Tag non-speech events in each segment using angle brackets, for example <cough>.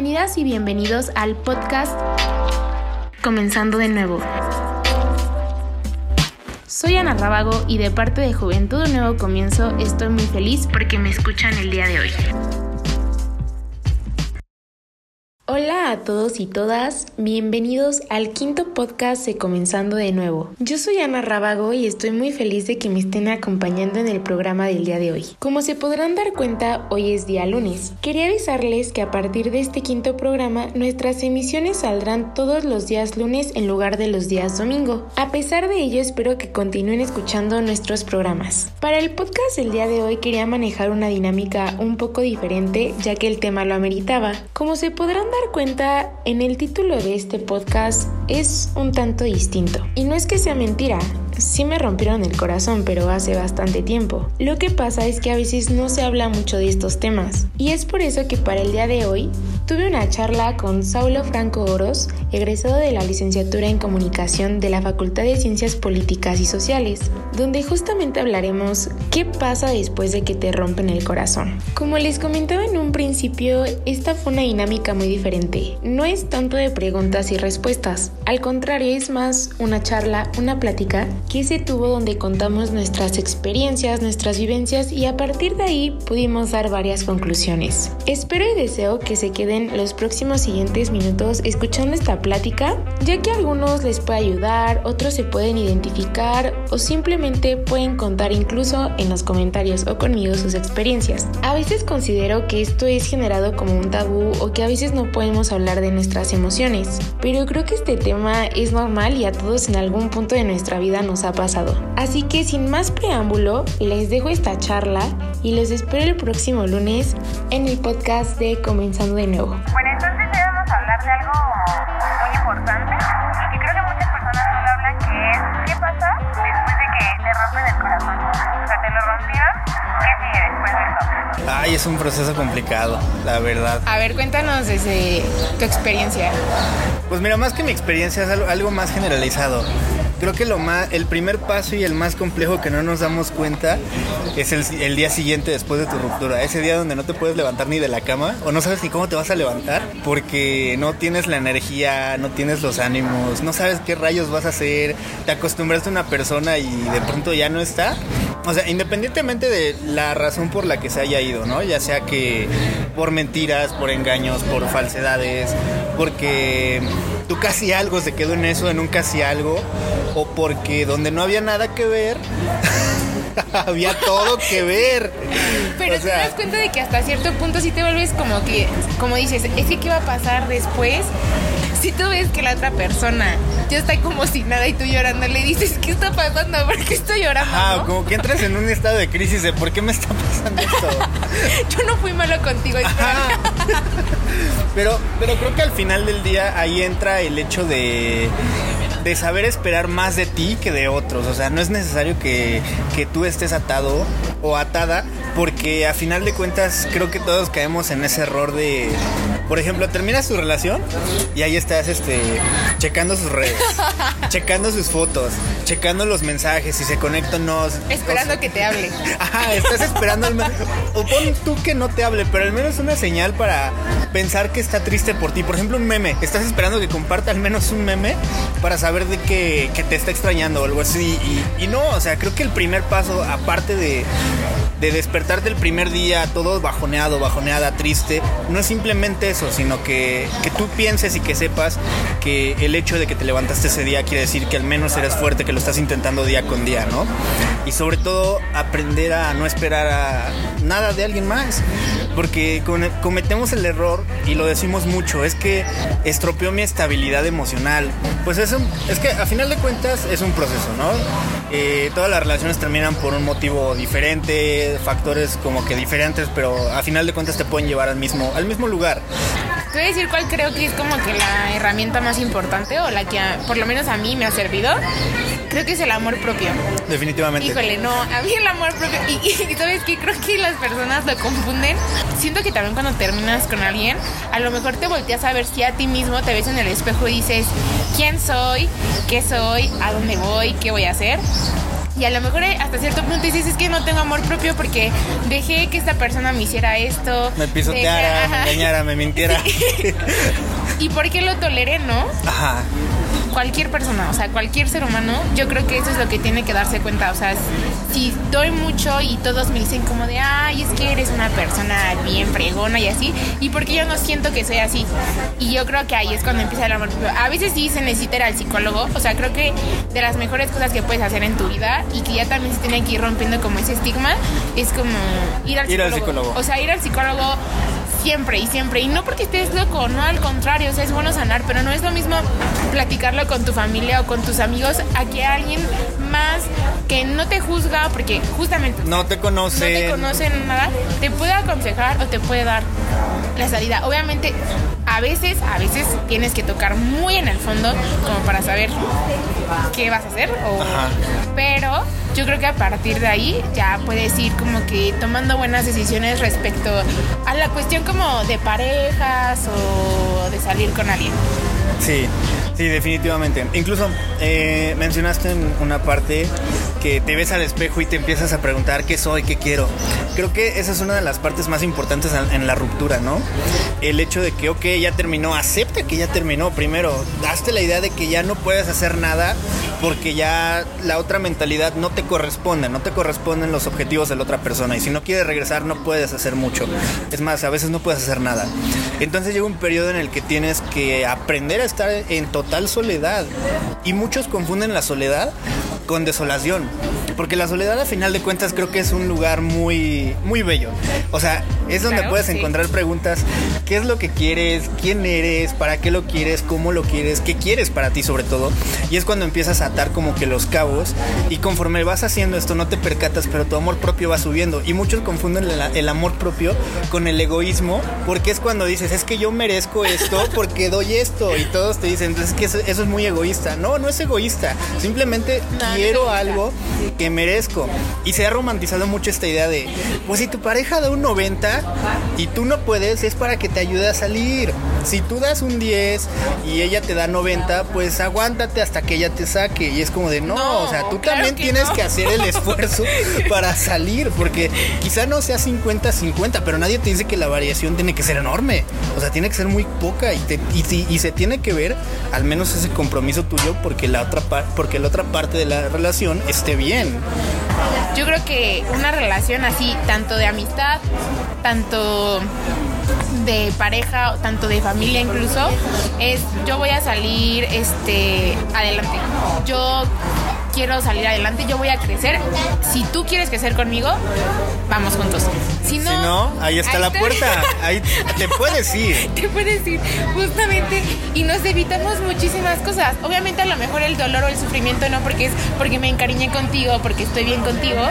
Bienvenidas y bienvenidos al podcast Comenzando de nuevo. Soy Ana Rábago y de parte de Juventud Un Nuevo Comienzo estoy muy feliz porque me escuchan el día de hoy. A todos y todas, bienvenidos al quinto podcast de Comenzando de nuevo. Yo soy Ana Rábago y estoy muy feliz de que me estén acompañando en el programa del día de hoy. Como se podrán dar cuenta, hoy es día lunes. Quería avisarles que a partir de este quinto programa, nuestras emisiones saldrán todos los días lunes en lugar de los días domingo. A pesar de ello, espero que continúen escuchando nuestros programas. Para el podcast del día de hoy quería manejar una dinámica un poco diferente, ya que el tema lo ameritaba. Como se podrán dar cuenta, en el título de este podcast es un tanto distinto. Y no es que sea mentira, sí me rompieron el corazón, pero hace bastante tiempo. Lo que pasa es que a veces no se habla mucho de estos temas. Y es por eso que para el día de hoy tuve una charla con Saulo Franco Oros, egresado de la licenciatura en comunicación de la Facultad de Ciencias Políticas y Sociales, donde justamente hablaremos qué pasa después de que te rompen el corazón. Como les comentaba en un principio, esta fue una dinámica muy diferente. No es tanto de preguntas y respuestas, al contrario es más una charla, una plática que se tuvo donde contamos nuestras experiencias, nuestras vivencias y a partir de ahí pudimos dar varias conclusiones. Espero y deseo que se queden los próximos siguientes minutos escuchando esta plática, ya que a algunos les puede ayudar, otros se pueden identificar o simplemente pueden contar incluso en los comentarios o conmigo sus experiencias. A veces considero que esto es generado como un tabú o que a veces no podemos hablar de nuestras emociones, pero creo que este tema es normal y a todos en algún punto de nuestra vida nos ha pasado. Así que sin más preámbulo, les dejo esta charla y les espero el próximo lunes en el podcast de Comenzando de nuevo. Bueno, entonces hoy vamos a hablar de algo muy importante y que creo que muchas personas no lo hablan, que es qué pasa después de que te rompen el corazón. O sea, te lo rompieron, ¿qué sigue después de eso? Ay, es un proceso complicado, la verdad. A ver, cuéntanos desde tu experiencia. Pues mira, más que mi experiencia es algo, algo más generalizado. Creo que lo más, el primer paso y el más complejo que no nos damos cuenta es el, día siguiente después de tu ruptura. Ese día donde no te puedes levantar ni de la cama o no sabes ni cómo te vas a levantar porque no tienes la energía, no tienes los ánimos, no sabes qué rayos vas a hacer, te acostumbraste a una persona y de pronto ya no está. O sea, independientemente de la razón por la que se haya ido, ¿no? Ya sea que por mentiras, por engaños, por falsedades, porque tú casi algo se quedó en eso, en un casi algo, o porque donde no había nada que ver, <laughs> había todo que ver. Pero O sea, te das cuenta de que hasta cierto punto sí te vuelves como que, como dices, es que qué va a pasar después. Si tú ves que la otra persona ya está como sin nada y tú llorando, le dices, ¿qué está pasando? ¿Por qué estoy llorando? No? como que entras en un estado de crisis de ¿por qué me está pasando esto? <laughs> Yo no fui malo contigo. <laughs> Pero, pero creo que al final del día ahí entra el hecho de, de saber esperar más de ti que de otros. O sea, no es necesario que, que tú estés atado o atada, porque a final de cuentas creo que todos caemos en ese error de, por ejemplo, terminas tu relación y ahí estás este, checando sus redes, <laughs> checando sus fotos, checando los mensajes, si se conecta o no. Esperando que te hable. <laughs> Ajá, estás esperando al menos. O pon tú que no te hable, pero al menos una señal para pensar que está triste por ti. Por ejemplo, un meme. Estás esperando que comparta al menos un meme para saber de que, que te está extrañando o algo así. Y, y no, o sea, creo que el primer paso, aparte de, de despertarte el primer día todo bajoneado, bajoneada, triste, no es simplemente eso, sino que, que tú pienses y que sepas que el hecho de que te levantaste ese día quiere decir que al menos eres fuerte, que lo estás intentando día con día, ¿no? Y sobre todo aprender a no esperar a nada de alguien más, porque cometemos el error y lo decimos mucho, es que estropeó mi estabilidad emocional. Pues es, un- es que a final de cuentas es un proceso, ¿no? Eh, todas las relaciones terminan por un motivo diferente, factores como que diferentes, pero a final de cuentas te pueden llevar al mismo, al mismo lugar. Te voy a decir cuál creo que es como que la herramienta más importante o la que por lo menos a mí me ha servido. Creo que es el amor propio. Definitivamente. Híjole, no, a mí el amor propio. Y, y sabes que creo que las personas lo confunden. Siento que también cuando terminas con alguien, a lo mejor te volteas a ver si a ti mismo te ves en el espejo y dices, ¿quién soy? ¿Qué soy? ¿A dónde voy? ¿Qué voy a hacer? Y a lo mejor eh, hasta cierto punto dices, es que no tengo amor propio porque dejé que esta persona me hiciera esto. Me pisoteara, dejé- me engañara, me mintiera. <laughs> ¿Y por qué lo toleré, no? Ajá. Cualquier persona, o sea, cualquier ser humano, yo creo que eso es lo que tiene que darse cuenta. O sea, si doy mucho y todos me dicen como de, ay, es que eres una persona bien fregona y así, y porque yo no siento que soy así. Y yo creo que ahí es cuando empieza el amor propio. A veces sí se necesita ir al psicólogo, o sea, creo que de las mejores cosas que puedes hacer en tu vida y que ya también se tiene que ir rompiendo como ese estigma, es como ir al Ir psicólogo. al psicólogo. O sea, ir al psicólogo siempre y siempre. Y no porque estés loco, no al contrario, o sea, es bueno sanar, pero no es lo mismo platicarlo con tu familia o con tus amigos a que alguien más que no te juzga, porque justamente No te no conoce. te conocen nada, te puede aconsejar o te puede dar la salida. Obviamente, a veces, a veces tienes que tocar muy en el fondo como para saber qué vas a hacer. o- pero yo creo que a partir de ahí ya puedes ir como que tomando buenas decisiones respecto a la cuestión como de parejas o de salir con alguien. Sí, sí, definitivamente. Incluso eh, mencionaste en una parte que te ves al espejo y te empiezas a preguntar qué soy, qué quiero. Creo que esa es una de las partes más importantes en, la ruptura, ¿no? El hecho de que, ok, ya terminó, acepta que ya terminó. Primero, daste la idea de que ya no puedes hacer nada porque ya la otra mentalidad no te corresponde, no te corresponden los objetivos de la otra persona. Y si no quieres regresar, no puedes hacer mucho. Es más, a veces no puedes hacer nada. Entonces llega un periodo en el que tienes que aprender a estar en total soledad. Y muchos confunden la soledad con desolación. Porque la soledad a final de cuentas creo que es un lugar muy, muy bello. O sea, es donde Claro, puedes sí. encontrar preguntas. ¿Qué es lo que quieres? ¿Quién eres? ¿Para qué lo quieres? ¿Cómo lo quieres? ¿Qué quieres para ti sobre todo? Y es cuando empiezas a atar como que los cabos. Y conforme vas haciendo esto no te percatas, pero tu amor propio va subiendo. Y muchos confunden el, el amor propio con el egoísmo. Porque es cuando dices, es que yo merezco esto porque doy esto. Y todos te dicen, entonces que eso, eso es muy egoísta. No, no es egoísta. Simplemente No, no quiero egoísta. algo que merezco. Y se ha romantizado mucho esta idea de, pues si tu pareja da un 90 y tú no puedes, es para que te ayude a salir. Si tú das un 10 y ella te da 90, pues aguántate hasta que ella te saque. Y es como de, no, No, o sea, tú claro también tienes no. que hacer el esfuerzo <laughs> para salir, porque quizá no sea 50-50, pero nadie te dice que la variación tiene que ser enorme. O sea, tiene que ser muy poca y, te- y, se tiene que ver al menos ese compromiso tuyo porque la otra, porque la otra parte de la relación esté bien. Yo creo que una relación así, tanto de amistad, tanto de pareja, tanto de familia incluso, es yo voy a salir este adelante. Yo quiero salir adelante, yo voy a crecer. Si tú quieres crecer conmigo, vamos juntos. Si no, si no, ahí está la puerta. Ahí te puedes ir. <laughs> te puedes ir justamente y nos evitamos muchísimas cosas. Obviamente a lo mejor el dolor o el sufrimiento no porque es porque me encariñé contigo, porque estoy bien contigo,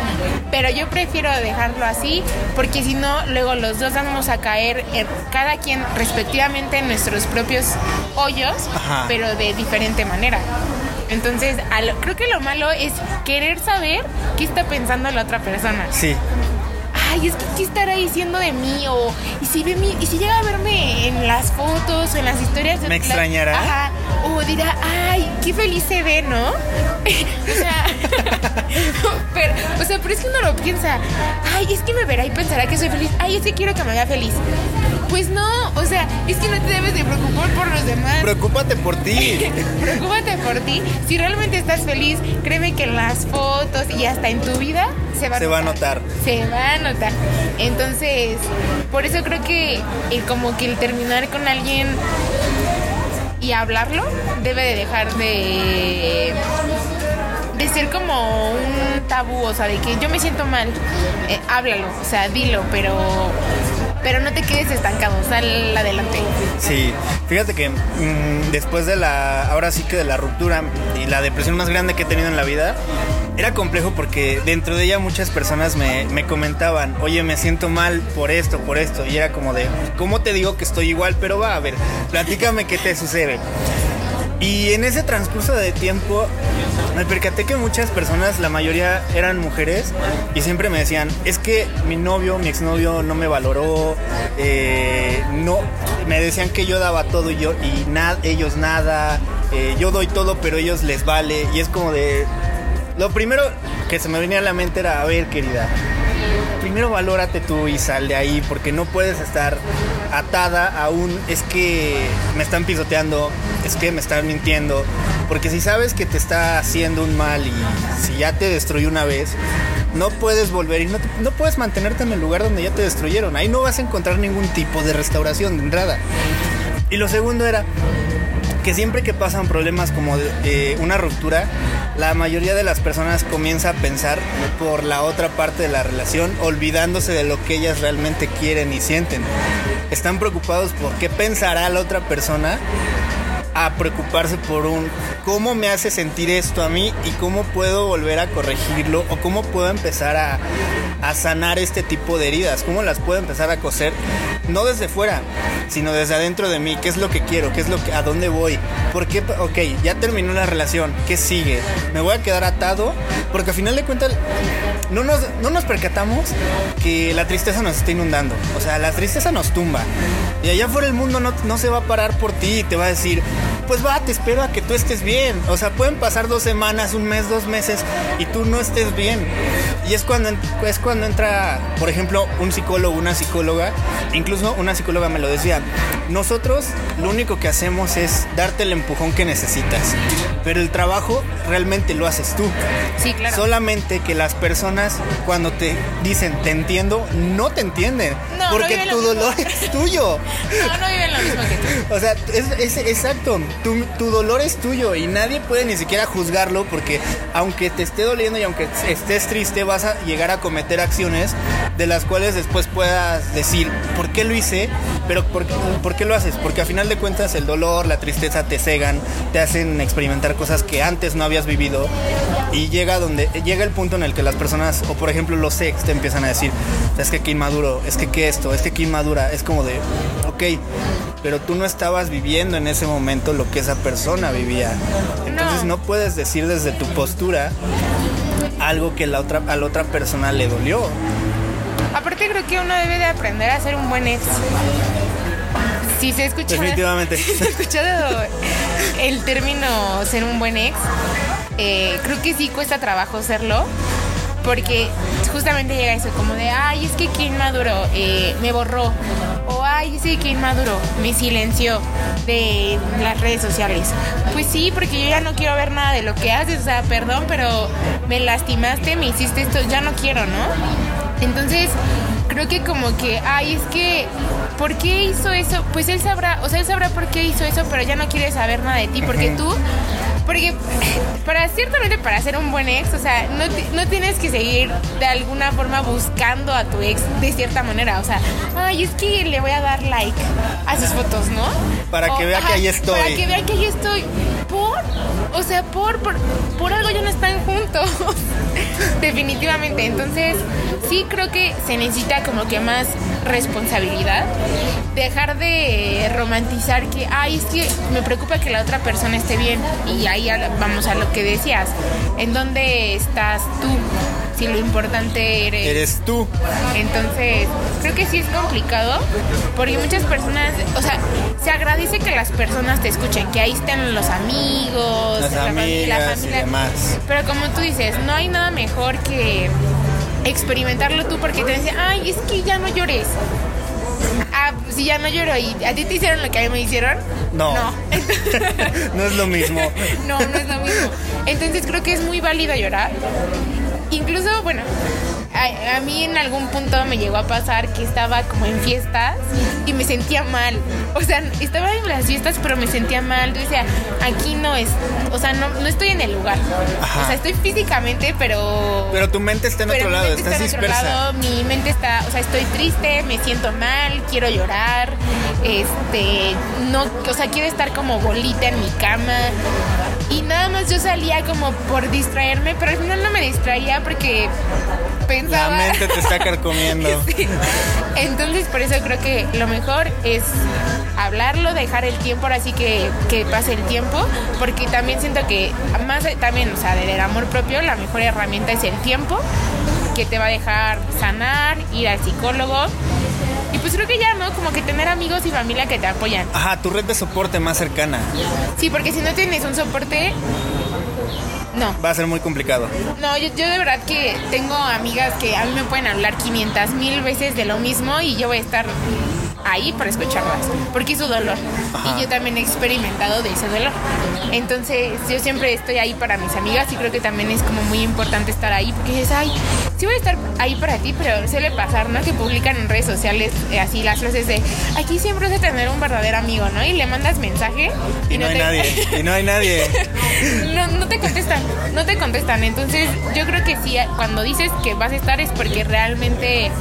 pero yo prefiero dejarlo así porque si no luego los dos vamos a caer en cada quien respectivamente en nuestros propios hoyos, Ajá. pero de diferente manera. Entonces, a lo- creo que lo malo es querer saber qué está pensando la otra persona Sí. ay, es que qué estará diciendo de mí o y si ve mi, y si llega a verme en las fotos o en las historias de ¿Me la- extrañará? Ajá, o dirá, ay, qué feliz se ve, ¿no? <laughs> o sea, <laughs> pero, o sea, pero es que uno lo piensa, ay, es que me verá y pensará que soy feliz, ay, es que quiero que me vea feliz. Pues no, o sea, es que no te debes de preocupar por los demás. Preocúpate por ti. <laughs> Preocúpate por ti. Si realmente estás feliz, créeme que en las fotos y hasta en tu vida se va a Se va a notar. Se va a notar. Entonces, por eso creo que el, como que el terminar con alguien y hablarlo debe de dejar de de ser como un tabú, o sea, de que yo me siento mal, eh, háblalo, o sea, dilo, pero pero no te quedes estancado, sal adelante. Sí, fíjate que mm, después de la, ahora sí que de la ruptura y la depresión más grande que he tenido en la vida, era complejo porque dentro de ella muchas personas me, me comentaban, oye, me siento mal por esto, por esto, y era como de, ¿cómo te digo que estoy igual? Pero va, a ver, platícame qué te sucede. Y en ese transcurso de tiempo me percaté que muchas personas, la mayoría eran mujeres, y siempre me decían, es que mi novio, mi exnovio no me valoró, eh, no, me decían que yo daba todo y yo y nada, ellos nada, eh, yo doy todo pero ellos les vale, y es como de, Lo primero que se me venía a la mente era, a ver, querida, primero valórate tú y sal de ahí, porque no puedes estar atada a un, es que me están pisoteando, es que me están mintiendo, porque si sabes que te está haciendo un mal y si ya te destruyó una vez, no puedes volver y no, no puedes mantenerte en el lugar donde ya te destruyeron. Ahí no vas a encontrar ningún tipo de restauración de entrada. Y lo segundo era que siempre que pasan problemas como una ruptura, la mayoría de las personas comienza a pensar por la otra parte de la relación, olvidándose de lo que ellas realmente quieren y sienten. Están preocupados por qué pensará la otra persona a preocuparse por un cómo me hace sentir esto a mí y cómo puedo volver a corregirlo o cómo puedo empezar a, a sanar este tipo de heridas, cómo las puedo empezar a coser, no desde fuera, sino desde adentro de mí, qué es lo que quiero, qué es lo que, a dónde voy, por qué, ok, ya terminó la relación, ¿qué sigue? ¿Me voy a quedar atado? Porque al final de cuentas no nos, no nos percatamos que la tristeza nos está inundando, o sea, la tristeza nos tumba y allá afuera el mundo no, no se va a parar por ti y te va a decir, pues va, te espero a que tú estés bien. O sea, pueden pasar dos semanas, un mes, dos meses y tú no estés bien. Y es cuando, es cuando entra, por ejemplo, un psicólogo, una psicóloga, incluso una psicóloga me lo decía, nosotros lo único que hacemos es darte el empujón que necesitas, pero el trabajo realmente lo haces tú. Sí, claro. Solamente que las personas cuando te dicen te entiendo, no te entienden. No, no porque lo tu dolor es tuyo. <laughs> No, no viven lo mismo que tú. <laughs> O sea, es, es- exacto, tu, tu dolor es tuyo y nadie puede ni siquiera juzgarlo porque aunque te esté doliendo y aunque estés triste vas a llegar a cometer acciones de las cuales después puedas decir por qué lo hice, pero por, por qué lo haces, porque a final de cuentas el dolor, la tristeza te cegan, te hacen experimentar cosas que antes no habías vivido y llega donde llega el punto en el que las personas o por ejemplo los ex te empiezan a decir, es que qué inmaduro, es que qué esto, es que qué inmadura, es como de, ok, pero tú no estabas viviendo en ese momento lo que esa persona vivía. Entonces No. no, puedes decir desde tu postura algo que la otra, a la otra persona le dolió. Aparte creo que uno debe de aprender a ser un buen ex. Si se escucha... Definitivamente. <laughs> Si se ha escuchado el término ser un buen ex, eh, creo que sí cuesta trabajo serlo. Porque justamente llega eso como de, ay, es que quien maduro me borró. O ay, es que quien maduro me silenció de las redes sociales. Pues sí, porque yo ya no quiero ver nada de lo que haces. O sea, perdón, pero me lastimaste, me hiciste esto, ya no quiero, ¿no? Entonces, creo que como que, ay, es que, ¿por qué hizo eso? Pues él sabrá, o sea, él sabrá por qué hizo eso, pero ya no quiere saber nada de ti, porque tú, porque <laughs> para ciertamente para ser un buen ex, o sea, no, no tienes que seguir de alguna forma buscando a tu ex de cierta manera, o sea, ay, es que le voy a dar like a sus fotos, ¿no? Para que vea que ahí estoy. Para que vea que ahí estoy. ¿Por? O sea, por, por, por algo ya no están juntos. <laughs> Definitivamente. Entonces, sí creo que se necesita como que más responsabilidad. Dejar de romantizar que, ay, es que me preocupa que la otra persona esté bien. Y ahí vamos a lo que decías. ¿En dónde estás tú? Si lo importante eres Eres tú. entonces, creo que sí es complicado porque muchas personas, o sea, se agradece que las personas te escuchen, que ahí estén los amigos, Las la fami- la amigas y demás. Pero como tú dices, no hay nada mejor que experimentarlo tú porque te dicen, ay, es que ya no llores. Ah, si ya no lloro y a ti te hicieron lo que a mí me hicieron. No. No. <laughs> no es lo mismo. No, no es lo mismo. Entonces creo que es muy válido llorar. Incluso, bueno, a, a mí en algún punto me llegó a pasar que estaba como en fiestas y me sentía mal. O sea, estaba en las fiestas, pero me sentía mal. Yo decía, aquí no es, o sea, no, no estoy en el lugar. Ajá. O sea, estoy físicamente, pero... Pero tu mente está en otro lado, estás está en otro dispersa. lado, mi mente está, o sea, estoy triste, me siento mal, quiero llorar, este, no, o sea, quiero estar como bolita en mi cama. Y nada más yo salía como por distraerme, pero al final no me distraía porque La pensaba. mente te está <laughs> carcomiendo. Sí. Entonces, por eso creo que lo mejor es hablarlo, dejar el tiempo, ahora sí que, que pase el tiempo, porque también siento que más también, o sea, del amor propio, la mejor herramienta es el tiempo, que te va a dejar sanar, ir al psicólogo. Y pues creo que ya, ¿no? Como que tener amigos y familia que te apoyan. Ajá, tu red de soporte más cercana. Sí, porque si no tienes un soporte, No. Va a ser muy complicado. No, yo, yo de verdad que tengo amigas que a mí me pueden hablar 500 mil veces de lo mismo y yo voy a estar ahí para escucharlas, porque es su dolor. Ajá. Y yo también he experimentado de ese dolor. Entonces, yo siempre estoy ahí para mis amigas y creo que también es como muy importante estar ahí, porque dices, ay, sí voy a estar ahí para ti, pero suele pasar, ¿no? Que publican en redes sociales eh, así las frases de, aquí siempre vas a tener un verdadero amigo, ¿no? Y le mandas mensaje Y, no, hay te- nadie. Y no hay nadie. <laughs> no, no te contestan, no te contestan. Entonces yo creo que sí, cuando dices que vas a estar es porque realmente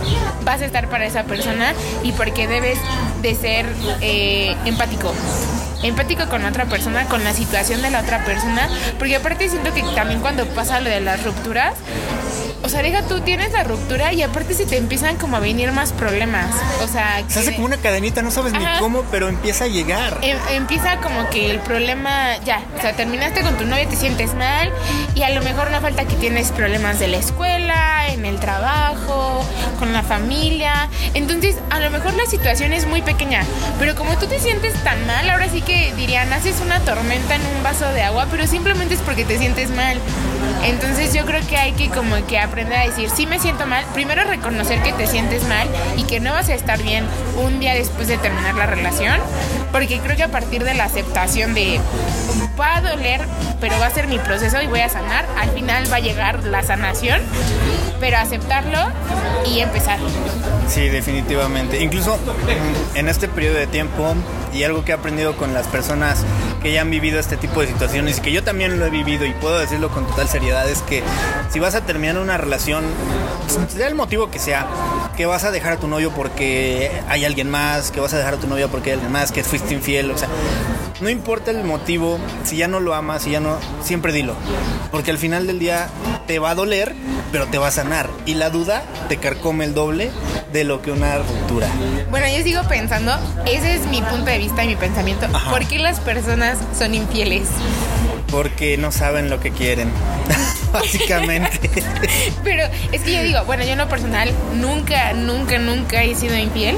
vas a estar para esa persona y porque debes de ser eh, empático. Empático con la otra persona, con la situación de la otra persona, porque aparte siento que también cuando pasa lo de las rupturas, o sea, deja tú tienes la ruptura y aparte se te empiezan como a venir más problemas. O sea, Se hace que- como una cadenita, no sabes ni cómo, pero empieza a llegar. Em- empieza como que el problema, ya, o sea, terminaste con tu novia, te sientes mal y a lo mejor no falta que tienes problemas de la escuela, en el trabajo, con la familia. Entonces, a lo mejor la situación es muy pequeña, pero como tú te sientes tan mal, ahora sí que dirían, haces una tormenta en un vaso de agua, pero simplemente es porque te sientes mal. Entonces yo creo que hay que como que aprender a decir, sí me siento mal, primero reconocer que te sientes mal y que no vas a estar bien un día después de terminar la relación, porque creo que a partir de la aceptación de va a doler, pero va a ser mi proceso y voy a sanar, al final va a llegar la sanación, pero aceptarlo y empezar. Sí, definitivamente. Incluso en este periodo de tiempo y algo que he aprendido con las personas que ya han vivido este tipo de situaciones y que yo también lo he vivido y puedo decirlo con total seriedad es que si vas a terminar una relación, sea el motivo que sea, que vas a dejar a tu novio porque hay alguien más, que vas a dejar a tu novia porque hay alguien más, que fuiste infiel, o sea, no importa el motivo, si ya no lo amas, si ya no, siempre dilo, porque al final del día te va a doler, pero te va a sanar y la duda te carcome el doble de lo que una ruptura. Bueno, yo sigo pensando, ese es mi punto de vista y mi pensamiento, Ajá. ¿por qué las personas son infieles? Porque no saben lo que quieren. <laughs> Básicamente. <laughs> Pero es que yo digo, bueno, yo en lo personal nunca, nunca, nunca he sido infiel.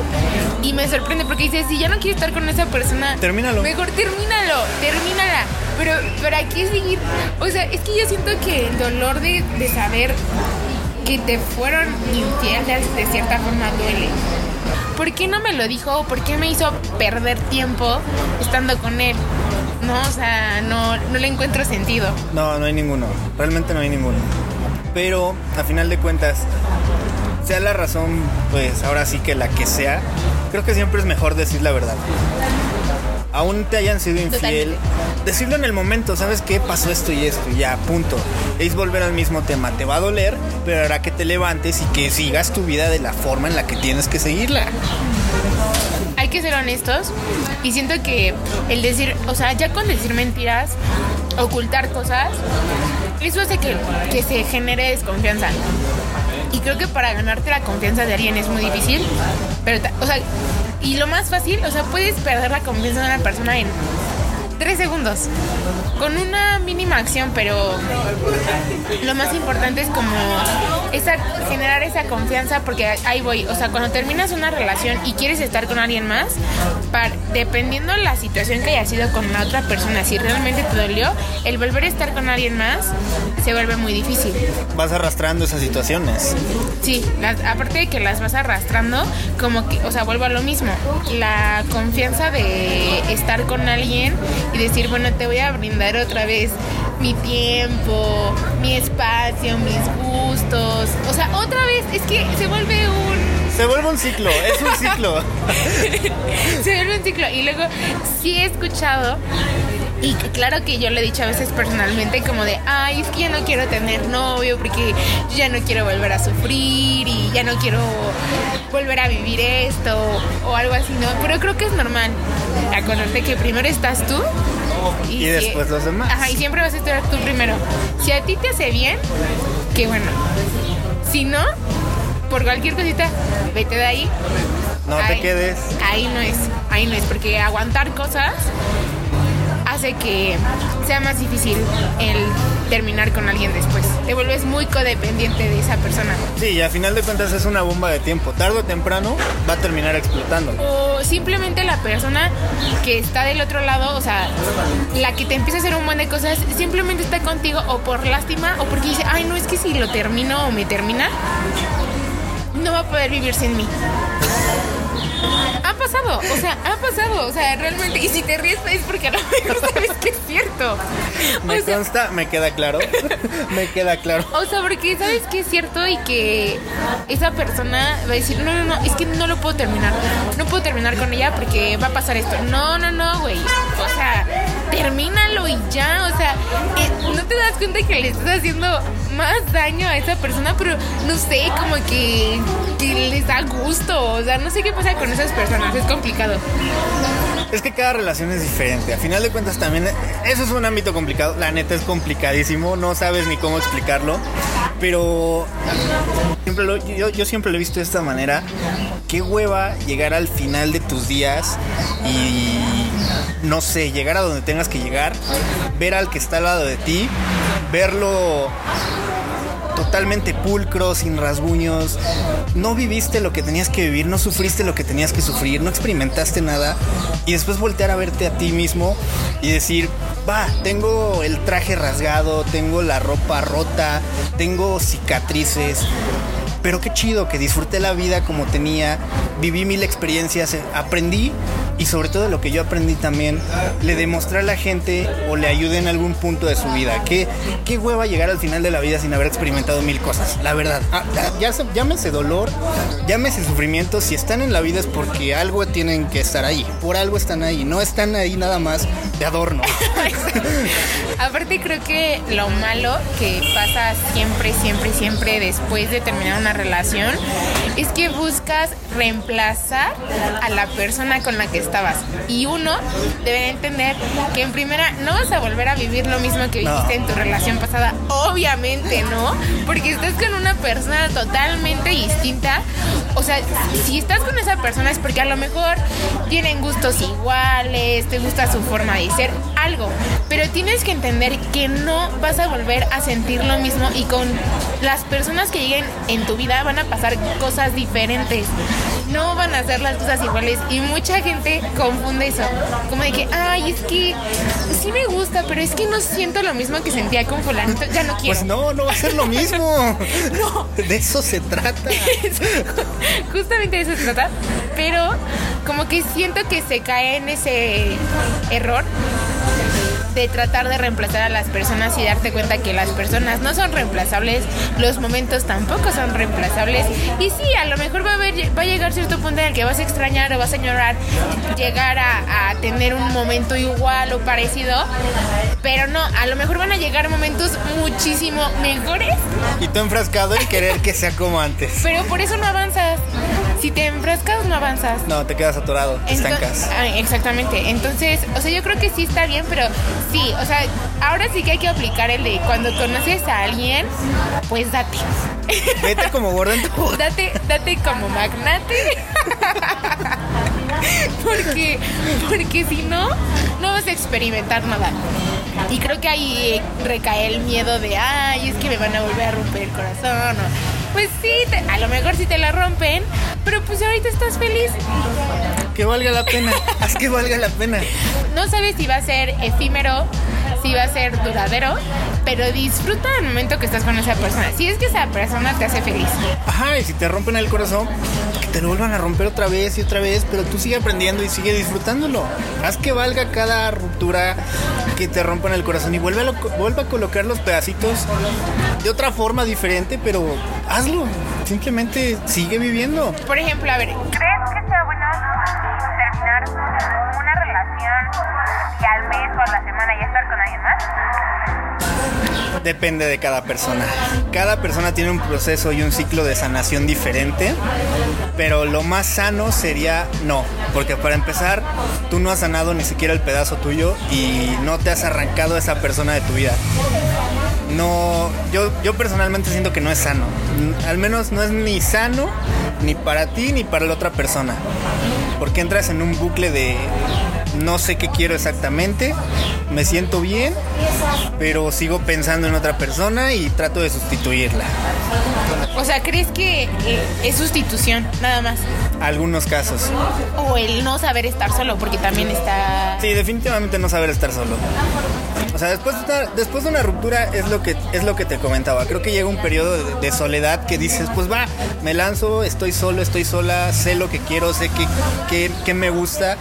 Y me sorprende porque dices, si ya no quiero estar con esa persona, Termínalo. Mejor termínalo, termínala. Pero, pero hay que seguir. O sea, es que yo siento que el dolor de, de saber que te fueron infieles de cierta forma duele. ¿Por qué no me lo dijo? ¿Por qué me hizo perder tiempo estando con él? No, o sea, no, no le encuentro sentido. No, no hay ninguno. Realmente no hay ninguno. Pero, a final de cuentas, sea la razón, pues ahora sí que la que sea, creo que siempre es mejor decir la verdad. Aún te hayan sido infiel, decirlo en el momento, ¿sabes qué? Pasó esto y esto, ya, punto. Es volver al mismo tema. Te va a doler, pero hará que te levantes y que sigas tu vida de la forma en la que tienes que seguirla. Hay que ser honestos y siento que el decir, o sea, ya con decir mentiras, ocultar cosas, eso hace que, que se genere desconfianza. Y creo que para ganarte la confianza de alguien es muy difícil, pero, o sea, y lo más fácil, o sea, puedes perder la confianza de una persona en tres segundos, con una mínima acción, pero lo más importante es como esa, generar esa confianza porque ahí voy, o sea, cuando terminas una relación y quieres estar con alguien más, par- dependiendo la situación que haya sido con la otra persona, si realmente te dolió, el volver a estar con alguien más se vuelve muy difícil. Vas arrastrando esas situaciones. Sí, las- aparte de que las vas arrastrando, como que, o sea, vuelvo a lo mismo. La confianza de estar con alguien y decir, bueno, te voy a brindar otra vez mi tiempo, mi espacio, mis gustos. O sea, otra vez, es que se vuelve un. Se vuelve un ciclo, es un ciclo. <laughs> Se vuelve un ciclo. Y luego, sí he escuchado. Y claro que yo le he dicho a veces personalmente como de, ay, es que ya no quiero tener novio porque yo ya no quiero volver a sufrir y ya no quiero volver a vivir esto o algo así, ¿no? Pero creo que es normal acordarte que primero estás tú Y si- después los demás. Ajá, y siempre vas a estar tú primero. Si a ti te hace bien, qué bueno. Si no, por cualquier cosita, vete de ahí. No te quedes. Ahí no es, ahí no es, porque aguantar cosas hace que sea más difícil el terminar con alguien después. Te vuelves muy codependiente de esa persona. Sí, y a final de cuentas es una bomba de tiempo. Tarde o temprano va a terminar explotando. O simplemente la persona que está del otro lado, o sea, la que te empieza a hacer un montón de cosas, simplemente está contigo o por lástima o porque dice, ay, no, es que si lo termino o me termina, no va a poder vivir sin mí. Ha pasado, o sea, ha pasado, o sea, realmente. Y si te ríes es porque a lo mejor sabes que es cierto. Me sea, consta, me queda claro. <laughs> me queda claro. o sea, porque sabes que es cierto y que esa persona va a decir, no, no, no, es que no lo puedo terminar. No puedo terminar con ella porque va a pasar esto. No, no, no, güey. O sea, termínalo y ya. O sea, eh, no te das cuenta que le estás haciendo más daño a esa persona, pero no sé, como que, que les da gusto. O sea, no sé qué pasa con esas personas. Es complicado. Es que cada relación es diferente. A final de cuentas también eso es un ámbito complicado. La neta es complicadísimo. No sabes ni cómo explicarlo. Pero yo, yo siempre lo he visto de esta manera. Qué hueva llegar al final de tus días y no sé, llegar a donde tengas que llegar, ver al que está al lado de ti, verlo totalmente pulcro, sin rasguños. No viviste lo que tenías que vivir, no sufriste lo que tenías que sufrir, no experimentaste nada. Y después voltear a verte a ti mismo y decir, va, tengo el traje rasgado, tengo la ropa rota, tengo cicatrices. Pero qué chido que disfruté la vida como tenía, viví mil experiencias, eh, aprendí y sobre todo lo que yo aprendí también, le demostré a la gente o le ayudé en algún punto de su vida. Qué, qué hueva llegar al final de la vida sin haber experimentado mil cosas, la verdad. Ah, ya, ya se- llámese dolor, llámese sufrimiento, si están en la vida es porque algo tienen que estar ahí, por algo están ahí, no están ahí nada más de adorno. <laughs> Aparte creo que lo malo que pasa siempre, siempre, siempre después de terminar una relación es que buscas reemplazar a la persona con la que estabas. Y uno debe entender que en primera no vas a volver a vivir lo mismo que No. viviste en tu relación pasada. Obviamente, ¿no? Porque estás con una persona totalmente distinta. O sea, si estás con esa persona es porque a lo mejor tienen gustos iguales, te gusta su forma de ser, algo. Pero tienes que entender que no vas a volver a sentir lo mismo y con las personas que lleguen en tu vida van a pasar cosas diferentes. No van a ser las cosas iguales y mucha gente confunde eso. Como de que, ay, es que sí me gusta, pero es que no siento lo mismo que sentía con fulanito, ya no quiero. Pues no, no va a ser lo mismo. <laughs> De eso se trata. <laughs> Justamente de eso se trata. Pero como que siento que se cae en ese error de tratar de reemplazar a las personas y darte cuenta que las personas no son reemplazables, los momentos tampoco son reemplazables. Y sí, a lo mejor va a, haber, va a llegar cierto punto en el que vas a extrañar o vas a llorar, llegar a, a tener un momento igual o parecido, pero no, a lo mejor van a llegar momentos muchísimo mejores Y tú enfrascado en querer que sea como antes. pero por eso no avanzas. Si te enfrascas, no avanzas. No, te quedas atorado, te estancas. Ah, exactamente. Entonces, o sea, yo creo que sí está bien, pero sí, o sea, ahora sí que hay que aplicar el de cuando conoces a alguien, pues date. <laughs> Vete como gordo en tu Date, date como magnate. <laughs> Porque, porque si no, no vas a experimentar nada. Y creo que ahí recae el miedo de, ay, es que me van a volver a romper el corazón. o- pues sí, te- a lo mejor sí te la rompen, pero pues ahorita estás feliz. Que valga la pena. Haz que valga la pena. No sabes si va a ser efímero, si va a ser duradero, pero disfruta el momento que estás con esa persona. Si es que esa persona te hace feliz. Ajá, y si te rompen el corazón, que te lo vuelvan a romper otra vez y otra vez, pero tú sigue aprendiendo y sigue disfrutándolo. Haz que valga cada ruptura que te rompan el corazón y vuelve a, lo- vuelve a colocar los pedacitos de otra forma diferente, pero hazlo. Simplemente sigue viviendo. Por ejemplo, a ver, ¿Crees que y al mes o a la semana ya estar con alguien más? Depende de cada persona. Cada persona tiene un proceso y un ciclo de sanación diferente, pero lo más sano sería no, porque para empezar, tú no has sanado ni siquiera el pedazo tuyo y no te has arrancado a esa persona de tu vida. No, yo, yo personalmente siento que no es sano. al menos no es ni sano ni para ti ni para la otra persona. Porque entras en un bucle de no sé qué quiero exactamente, me siento bien, pero sigo pensando en otra persona y trato de sustituirla. O sea, ¿crees que eh, es sustitución, nada más? Algunos casos. O el no saber estar solo, porque también está... Sí, definitivamente no saber estar solo. O sea, después de, una, después de una ruptura es lo que es lo que te comentaba. Creo que llega un periodo de, de soledad que dices, pues va, me lanzo, estoy solo, estoy sola, sé lo que quiero, sé que, que, que me gusta.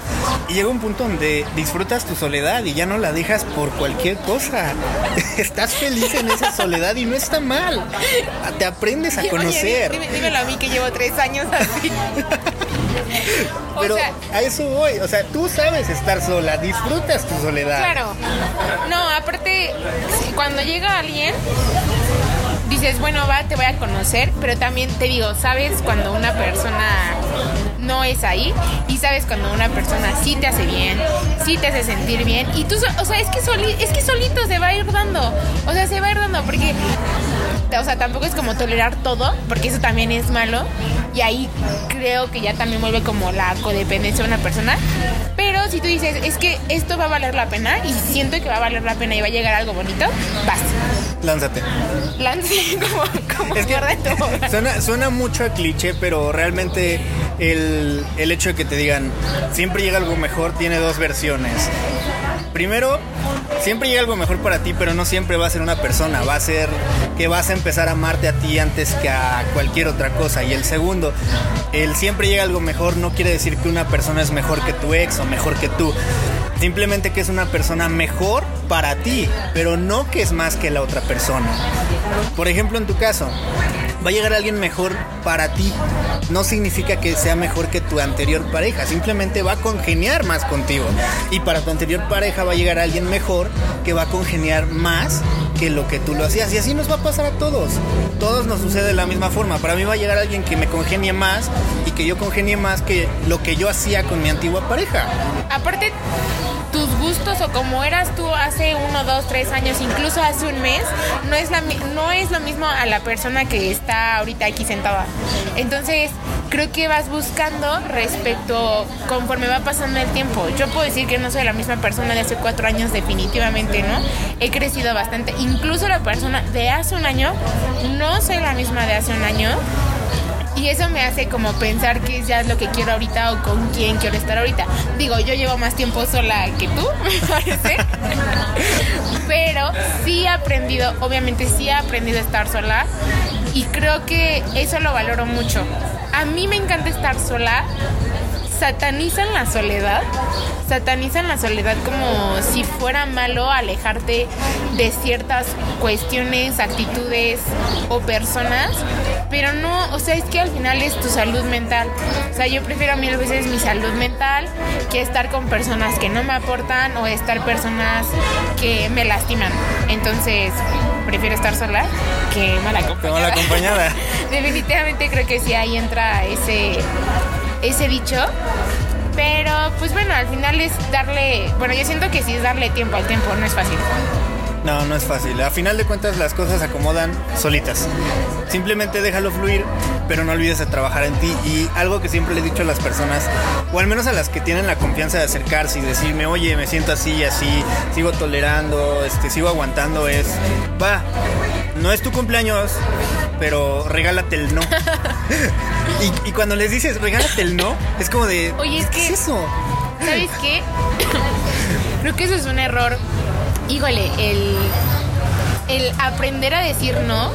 Y llega un punto donde disfrutas tu soledad y ya no la dejas por cualquier cosa. <laughs> Estás feliz en esa soledad y no está mal. Te aprendes a Oye, conocer. dime- dímelo a mí que llevo tres años así. <laughs> <laughs> o Pero sea, a eso voy. O sea, tú sabes estar sola, disfrutas tu soledad. Claro. No, aparte, cuando llega alguien, dices, bueno, va, te voy a conocer, pero también te digo, sabes cuando una persona no es ahí y sabes cuando una persona sí te hace bien, sí te hace sentir bien y tú, o sea, es que, soli- es que solito se va a ir dando, o sea, se va a ir dando porque, o sea, tampoco es como tolerar todo, porque eso también es malo y ahí creo que ya también vuelve como la codependencia de una persona, pero si tú dices, es que esto va a valer la pena y siento que va a valer la pena y va a llegar algo bonito, vas. Lánzate. Lance <laughs> como, como Es que <laughs> suena, suena mucho a cliché, pero realmente el, el hecho de que te digan siempre llega algo mejor tiene dos versiones. Primero, siempre llega algo mejor para ti, pero no siempre va a ser una persona. Va a ser que vas a empezar a amarte a ti antes que a cualquier otra cosa. Y el segundo, el siempre llega algo mejor no quiere decir que una persona es mejor que tu ex o mejor que tú. Simplemente que es una persona mejor para ti, pero no que es más que la otra persona. Por ejemplo, en tu caso, va a llegar alguien mejor para ti. No significa que sea mejor que tu anterior pareja, simplemente va a congeniar más contigo. Y para tu anterior pareja va a llegar alguien mejor que va a congeniar más que lo que tú lo hacías. Y así nos va a pasar a todos. Todos nos sucede de la misma forma. Para mí va a llegar alguien que me congenie más y que yo congenie más que lo que yo hacía con mi antigua pareja. Aparte, tus gustos o como eras tú hace uno, dos, tres años, incluso hace un mes, no es, la, no es lo mismo a la persona que está ahorita aquí sentada. Entonces, creo que vas buscando respecto conforme va pasando el tiempo. Yo puedo decir que no soy la misma persona de hace cuatro años, definitivamente, ¿no? He crecido bastante. Incluso la persona de hace un año, no soy la misma de hace un año. Y eso me hace como pensar que ya es lo que quiero ahorita o con quién quiero estar ahorita. Digo, yo llevo más tiempo sola que tú, <laughs> me parece. Pero sí he aprendido, obviamente sí he aprendido a estar sola. Y creo que eso lo valoro mucho. A mí me encanta estar sola. Satanizan la soledad. Satanizan la soledad como si fuera malo alejarte de ciertas cuestiones, actitudes o personas. Pero no, o sea, es que al final es tu salud mental. O sea, yo prefiero mil veces mi salud mental que estar con personas que no me aportan o estar personas que me lastiman. Entonces, prefiero estar sola que mal acompañada. mal acompañada. <laughs> Definitivamente creo que sí ahí entra ese, ese dicho. Pero pues bueno, al final es darle, bueno, yo siento que sí es darle tiempo al tiempo, no es fácil. No, no es fácil. A final de cuentas las cosas se acomodan solitas. Simplemente déjalo fluir, pero no olvides de trabajar en ti. Y algo que siempre le he dicho a las personas, o al menos a las que tienen la confianza de acercarse y decirme, oye, me siento así y así, sigo tolerando, este, sigo aguantando, es, va, no es tu cumpleaños, pero regálate el no. <laughs> y, y cuando les dices, regálate el no, es como de, Oye, es ¿qué que- es eso? ¿Sabes qué? <laughs> Creo que eso es un error. Híjole, el, el aprender a decir no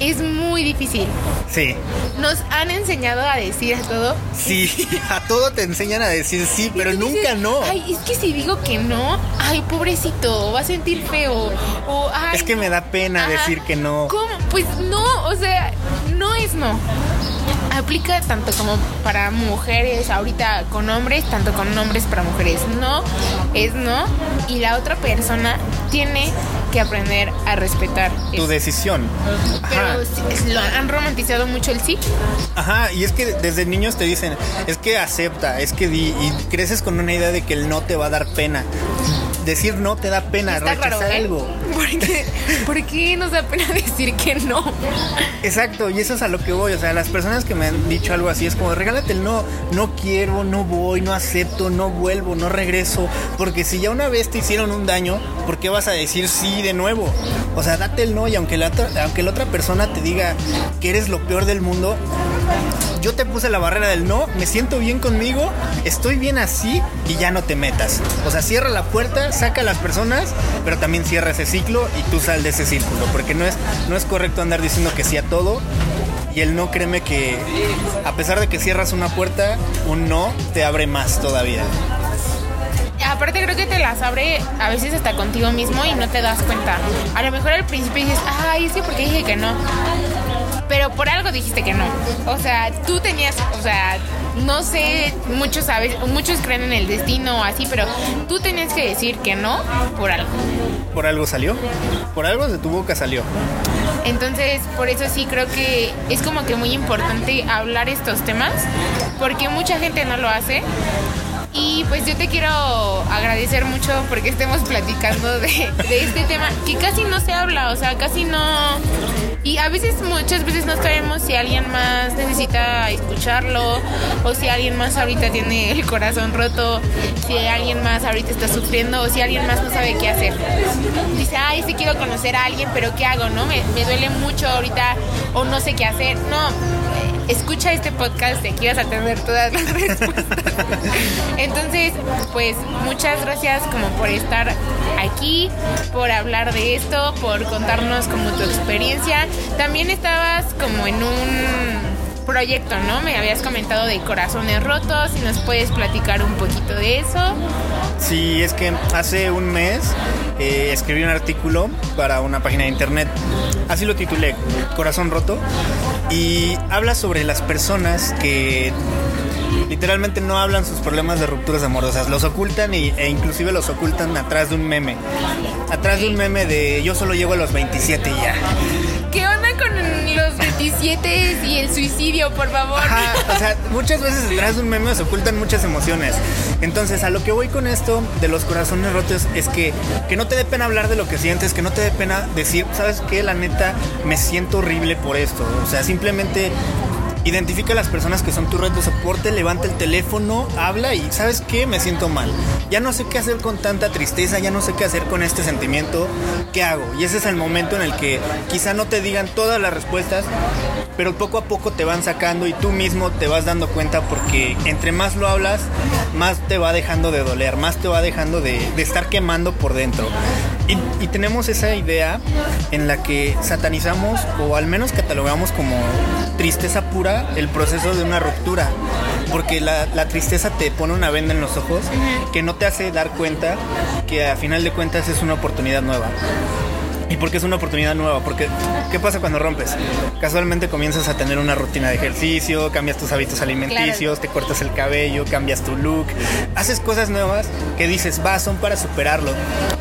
es muy difícil. Sí, Nos han enseñado a decir todo. sí, <laughs> a todo te enseñan a decir sí, pero nunca dices, no. Ay, es que si digo que no, ay, pobrecito, va a sentir feo. O, ay, Es que me da pena Ajá. decir que no. ¿Cómo? Pues no, o sea, no es no. Aplica tanto como para mujeres, ahorita con hombres, tanto con hombres para mujeres. No es no. Y la otra persona tiene que aprender a respetar Tu eso. decisión. Pero sí, lo han romantizado mucho el sí. Ajá, y es que desde niños te dicen, es que acepta, es que di, y creces con una idea de que el no te va a dar pena. Decir no te da pena, Está rechazar raro, ¿eh? algo. ¿Por qué, ¿Por qué nos da pena decir que no? Exacto, y eso es a lo que voy. O sea, las personas que me han dicho algo así es como, regálate el no, no quiero, no voy, no acepto, no vuelvo, no regreso. Porque si ya una vez te hicieron un daño, ¿por qué vas a decir sí de nuevo? O sea, date el no y aunque la, otra- aunque la otra persona te diga que eres lo peor del mundo, yo te puse la barrera del no, me siento bien conmigo, estoy bien así y ya no te metas. O sea, cierra la puerta, saca a las personas, pero también cierra ese ciclo y tú sal de ese círculo, porque no es, no es correcto andar diciendo que sí a todo. Y el no, créeme que a pesar de que cierras una puerta, un no te abre más todavía. Aparte creo que te las abre a veces hasta contigo mismo y no te das cuenta. A lo mejor al principio dices, ay, sí, porque dije que no. Pero por algo dijiste que no. O sea, tú tenías, o sea, no sé, muchos sabes, muchos creen en el destino o así, pero tú tenías que decir que no por algo. Por algo salió, por algo de tu boca salió. Entonces, por eso sí creo que es como que muy importante hablar estos temas, porque mucha gente no lo hace. Y pues yo te quiero agradecer mucho porque estemos platicando de, de este tema que casi no se habla, o sea, casi no... Y a veces, muchas veces no sabemos si alguien más necesita escucharlo o si alguien más ahorita tiene el corazón roto, si alguien más ahorita está sufriendo o si alguien más no sabe qué hacer. Dice, ay, sí quiero conocer a alguien, pero ¿qué hago? ¿No? Me, me duele mucho ahorita o no sé qué hacer. No, escucha este podcast y aquí vas a tener todas las <laughs> respuestas. Entonces, pues muchas gracias como por estar aquí, por hablar de esto, por contarnos como tu experiencia. También estabas como en un proyecto, ¿no? Me habías comentado de corazones rotos, si nos puedes platicar un poquito de eso. Sí, es que hace un mes eh, escribí un artículo para una página de internet. Así lo titulé, Corazón Roto. Y habla sobre las personas que literalmente no hablan sus problemas de rupturas amorosas. Los ocultan y, e inclusive los ocultan atrás de un meme. Atrás de un meme de yo solo llego a los 27 y ya. ¿Qué onda con los 27 y el suicidio, por favor? O sea, muchas veces detrás de un meme se ocultan muchas emociones. Entonces, a lo que voy con esto de los corazones rotos es que, que no te dé pena hablar de lo que sientes, que no te dé pena decir, ¿sabes qué? La neta, me siento horrible por esto. O sea, simplemente identifica a las personas que son tu red de soporte, levanta el teléfono, habla y ¿sabes qué? Me siento mal. Ya no sé qué hacer con tanta tristeza, ya no sé qué hacer con este sentimiento. ¿Qué hago? Y ese es el momento en el que quizá no te digan todas las respuestas, pero poco a poco te van sacando y tú mismo te vas dando cuenta porque entre más lo hablas, más te va dejando de doler, más te va dejando de, de estar quemando por dentro. Y, y tenemos esa idea en la que satanizamos o al menos catalogamos como tristeza pura el proceso de una ruptura. Porque la, la tristeza te pone una venda en los ojos que no te hace dar cuenta que a final de cuentas es una oportunidad nueva. ¿Y por qué es una oportunidad nueva? Porque, ¿qué pasa cuando rompes? Casualmente comienzas a tener una rutina de ejercicio, cambias tus hábitos alimenticios, te cortas el cabello, cambias tu look, haces cosas nuevas que dices, va, son para superarlo.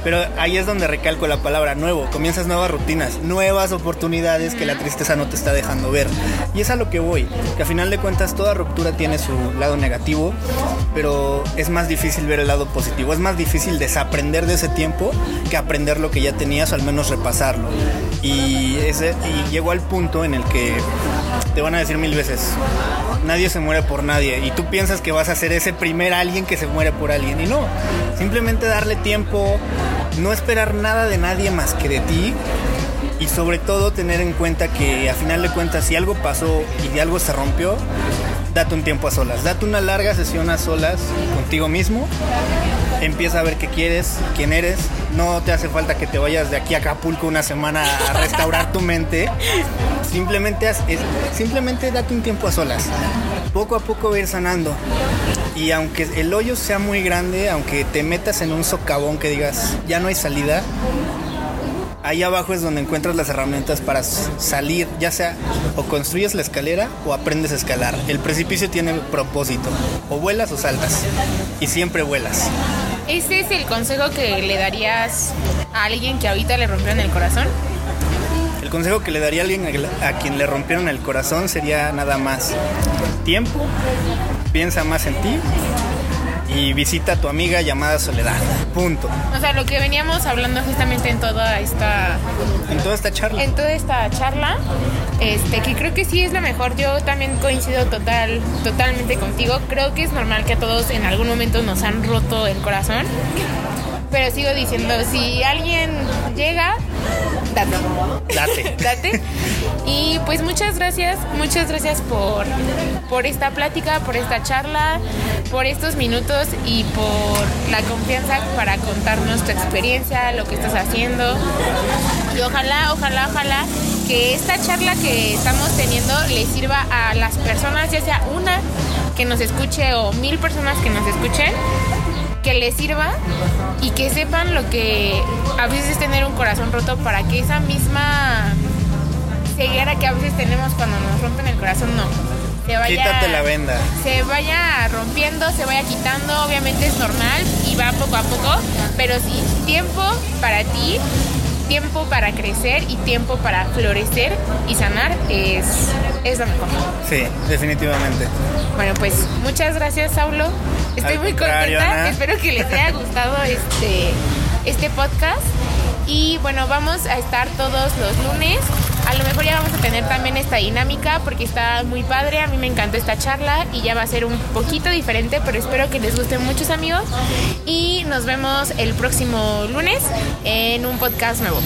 Pero ahí es donde recalco la palabra nuevo, comienzas nuevas rutinas, nuevas oportunidades que la tristeza no te está dejando ver. Y es a lo que voy, que a final de cuentas toda ruptura tiene su lado negativo, pero es más difícil ver el lado positivo, es más difícil desaprender de ese tiempo que aprender lo que ya tenías o al menos repasarlo. Y, ese, y llegó al punto en el que te van a decir mil veces, nadie se muere por nadie. Y tú piensas que vas a ser ese primer alguien que se muere por alguien. Y no, simplemente darle tiempo, no esperar nada de nadie más que de ti. Y sobre todo tener en cuenta que a final de cuentas si algo pasó y de algo se rompió, date un tiempo a solas. Date una larga sesión a solas contigo mismo. Empieza a ver qué quieres, quién eres. No te hace falta que te vayas de aquí a Acapulco una semana a <laughs> restaurar tu mente. Simplemente, haz- es- simplemente date un tiempo a solas. Poco a poco va a ir sanando. Y aunque el hoyo sea muy grande, aunque te metas en un socavón que digas, ya no hay salida, ahí abajo es donde encuentras las herramientas para salir, ya sea o construyes la escalera o aprendes a escalar. El precipicio tiene propósito, o vuelas o saltas, y siempre vuelas. ¿Ese es el consejo que le darías a alguien que ahorita le rompieron el corazón? El consejo que le daría a alguien a quien le rompieron el corazón sería nada más tiempo, piensa más en ti y visita a tu amiga llamada Soledad. Punto. O sea, lo que veníamos hablando justamente en toda esta En toda esta charla. en toda esta charla, este, que creo que sí es lo mejor. Yo también coincido total, totalmente contigo. Creo que es normal que a todos en algún momento nos han roto el corazón. Pero sigo diciendo, si alguien llega, date. Date. <laughs> Date. Y pues muchas gracias, muchas gracias por, por esta plática, por esta charla, por estos minutos y por la confianza para contarnos tu experiencia, lo que estás haciendo. Y ojalá, ojalá, ojalá que esta charla que estamos teniendo le sirva a las personas, ya sea una que nos escuche o mil personas que nos escuchen, que les sirva y que sepan lo que a veces es tener un corazón roto para que esa misma ceguera que a veces tenemos cuando nos rompen el corazón no se vaya Quítate la venda. se vaya rompiendo, se vaya quitando, obviamente es normal y va poco a poco, pero sí, tiempo para ti, tiempo para crecer y tiempo para florecer y sanar es, es lo mejor. Sí, definitivamente. Bueno, pues muchas gracias, Saulo. Estoy Al muy contenta. Ana. <laughs> Espero que les haya gustado este, este podcast. Y bueno, vamos a estar todos los lunes. A lo mejor ya vamos a tener también esta dinámica porque está muy padre. A mí me encantó esta charla y ya va a ser un poquito diferente, pero espero que les guste muchos amigos. Y nos vemos el próximo lunes en un podcast nuevo.